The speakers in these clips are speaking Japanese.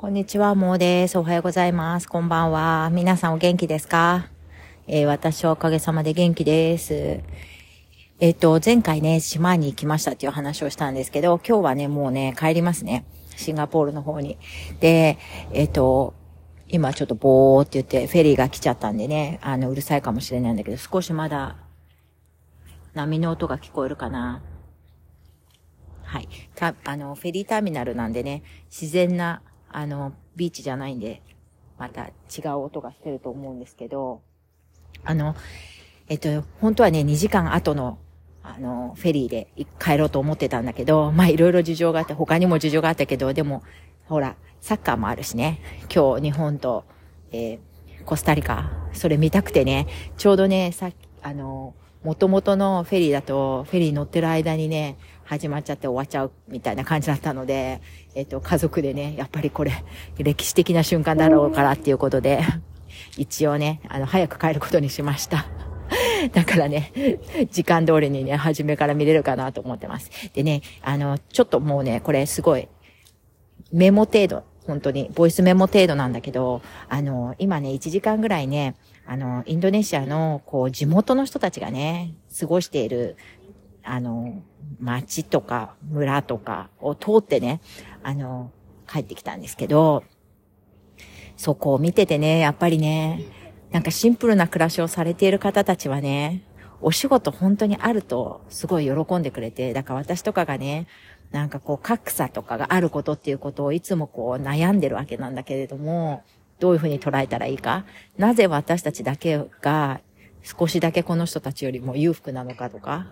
こんにちは、もうです。おはようございます。こんばんは。皆さんお元気ですか？えー、私はおかげさまで元気です。えっ、ー、と、前回ね、島に行きましたっていう話をしたんですけど、今日はね、もうね、帰りますね。シンガポールの方に。で、えっ、ー、と、今ちょっとボーって言ってフェリーが来ちゃったんでね、あの、うるさいかもしれないんだけど、少しまだ波の音が聞こえるかな。はい。た、あの、フェリーターミナルなんでね、自然なあの、ビーチじゃないんで、また違う音がしてると思うんですけど、あの、えっと、本当はね、2時間後の、あの、フェリーで帰ろうと思ってたんだけど、まあいろいろ事情があって、他にも事情があったけど、でも、ほら、サッカーもあるしね、今日日本と、えー、コスタリカ、それ見たくてね、ちょうどね、さっき、あの、元々のフェリーだと、フェリー乗ってる間にね、始まっちゃって終わっちゃうみたいな感じだったので、えっ、と、家族でね、やっぱりこれ、歴史的な瞬間だろうからっていうことで、一応ね、あの、早く帰ることにしました。だからね、時間通りにね、初めから見れるかなと思ってます。でね、あの、ちょっともうね、これすごい、メモ程度、本当に、ボイスメモ程度なんだけど、あの、今ね、1時間ぐらいね、あの、インドネシアの、こう、地元の人たちがね、過ごしている、あの、町とか村とかを通ってね、あの、帰ってきたんですけど、そこを見ててね、やっぱりね、なんかシンプルな暮らしをされている方たちはね、お仕事本当にあるとすごい喜んでくれて、だから私とかがね、なんかこう格差とかがあることっていうことをいつもこう悩んでるわけなんだけれども、どういうふうに捉えたらいいか。なぜ私たちだけが少しだけこの人たちよりも裕福なのかとか、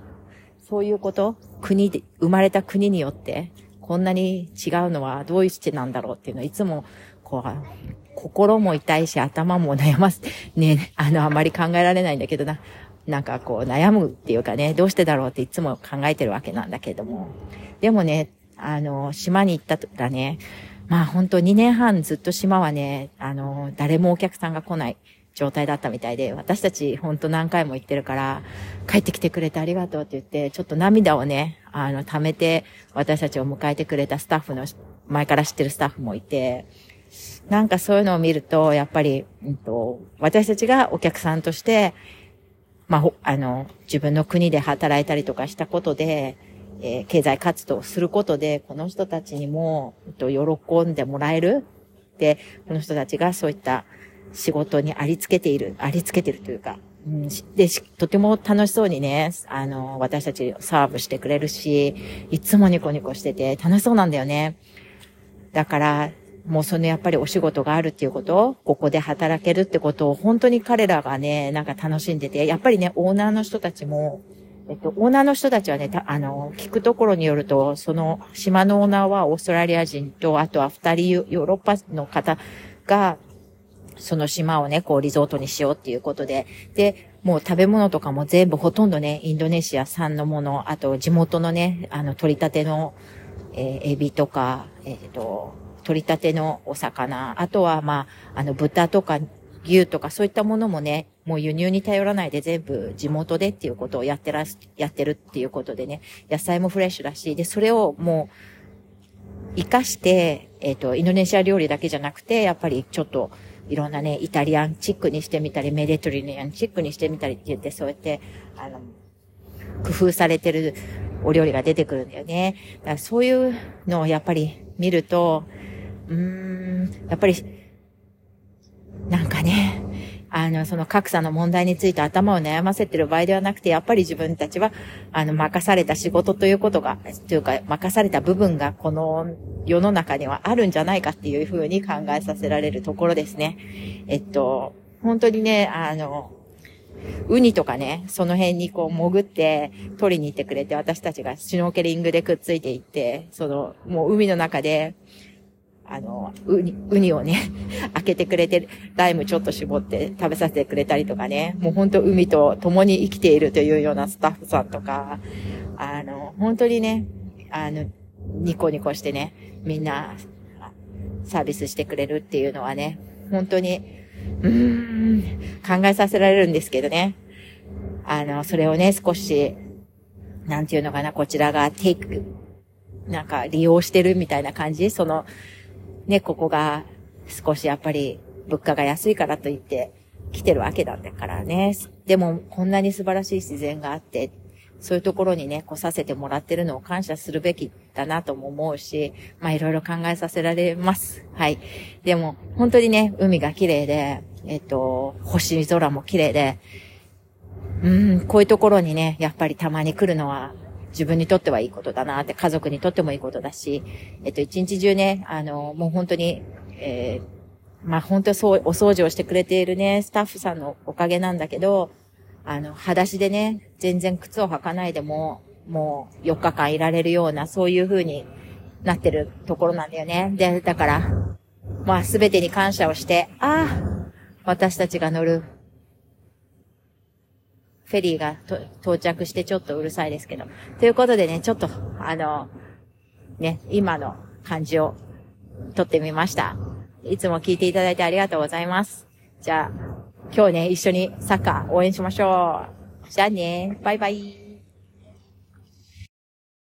そういうこと？国で、生まれた国によって、こんなに違うのはどういうしてなんだろうっていうのはいつも、こう、心も痛いし頭も悩ます。ね、あの、あまり考えられないんだけどな。なんかこう悩むっていうかね、どうしてだろうっていつも考えてるわけなんだけども。でもね、あの、島に行ったらね、まあ本当2年半ずっと島はね、あの、誰もお客さんが来ない。状態だったみたいで、私たちほんと何回も言ってるから、帰ってきてくれてありがとうって言って、ちょっと涙をね、あの、溜めて、私たちを迎えてくれたスタッフの、前から知ってるスタッフもいて、なんかそういうのを見ると、やっぱり、うんと、私たちがお客さんとして、まあ、あの、自分の国で働いたりとかしたことで、えー、経済活動をすることで、この人たちにも、えっと、喜んでもらえる。で、この人たちがそういった仕事にありつけている、ありつけてるというか、うん、で、とても楽しそうにね、あの、私たちサーブしてくれるし、いつもニコニコしてて楽しそうなんだよね。だから、もうそのやっぱりお仕事があるっていうこと、ここで働けるってことを本当に彼らがね、なんか楽しんでて、やっぱりね、オーナーの人たちも、えっと、オーナーの人たちはね、あの、聞くところによると、その島のオーナーはオーストラリア人と、あとは二人ヨーロッパの方が、その島をね、こうリゾートにしようっていうことで、で、もう食べ物とかも全部ほとんどね、インドネシア産のもの、あと地元のね、あの、取り立ての、えー、エビとか、えっ、ー、と、取り立てのお魚、あとはまあ、あの、豚とか牛とかそういったものもね、もう輸入に頼らないで全部地元でっていうことをやってらす、やってるっていうことでね、野菜もフレッシュだし、で、それをもう、活かして、えっ、ー、と、インドネシア料理だけじゃなくて、やっぱりちょっと、いろんなね、イタリアンチックにしてみたり、メデトリネアンチックにしてみたりって言って、そうやって、あの、工夫されてるお料理が出てくるんだよね。だからそういうのをやっぱり見ると、うーん、やっぱり、あの、その格差の問題について頭を悩ませてる場合ではなくて、やっぱり自分たちは、あの、任された仕事ということが、というか、任された部分がこの世の中にはあるんじゃないかっていうふうに考えさせられるところですね。えっと、本当にね、あの、ウニとかね、その辺にこう潜って取りに行ってくれて、私たちがシュノーケリングでくっついていって、その、もう海の中で、あの、ウニ、ウニをね、開けてくれて、ライムちょっと絞って食べさせてくれたりとかね、もう本当海と共に生きているというようなスタッフさんとか、あの、本当にね、あの、ニコニコしてね、みんな、サービスしてくれるっていうのはね、本当に、うーん、考えさせられるんですけどね。あの、それをね、少し、なんていうのかな、こちらがテイク、なんか利用してるみたいな感じ？その、ね、ここが少しやっぱり物価が安いからといって来てるわけなんだからね。でも、こんなに素晴らしい自然があって、そういうところにね、来させてもらってるのを感謝するべきだなとも思うし、まあいろいろ考えさせられます。はい。でも、本当にね、海が綺麗で、えっと、星空も綺麗で、うん、こういうところにね、やっぱりたまに来るのは、自分にとってはいいことだなって、家族にとってもいいことだし、えっと、一日中ね、あの、もう本当に、えーまあ本当そう、お掃除をしてくれているね、スタッフさんのおかげなんだけど、あの、裸足でね、全然靴を履かないでも、もう4日間いられるような、そういう風になってるところなんだよね。で、だから、まあすべてに感謝をして、ああ、私たちが乗るフェリーが到着してちょっとうるさいですけど。ということでね、ちょっと、あの、ね、今の感じを撮ってみました。いつも聞いていただいてありがとうございます。じゃあ、今日ね、一緒にサッカー応援しましょう。じゃあね、バイバイ。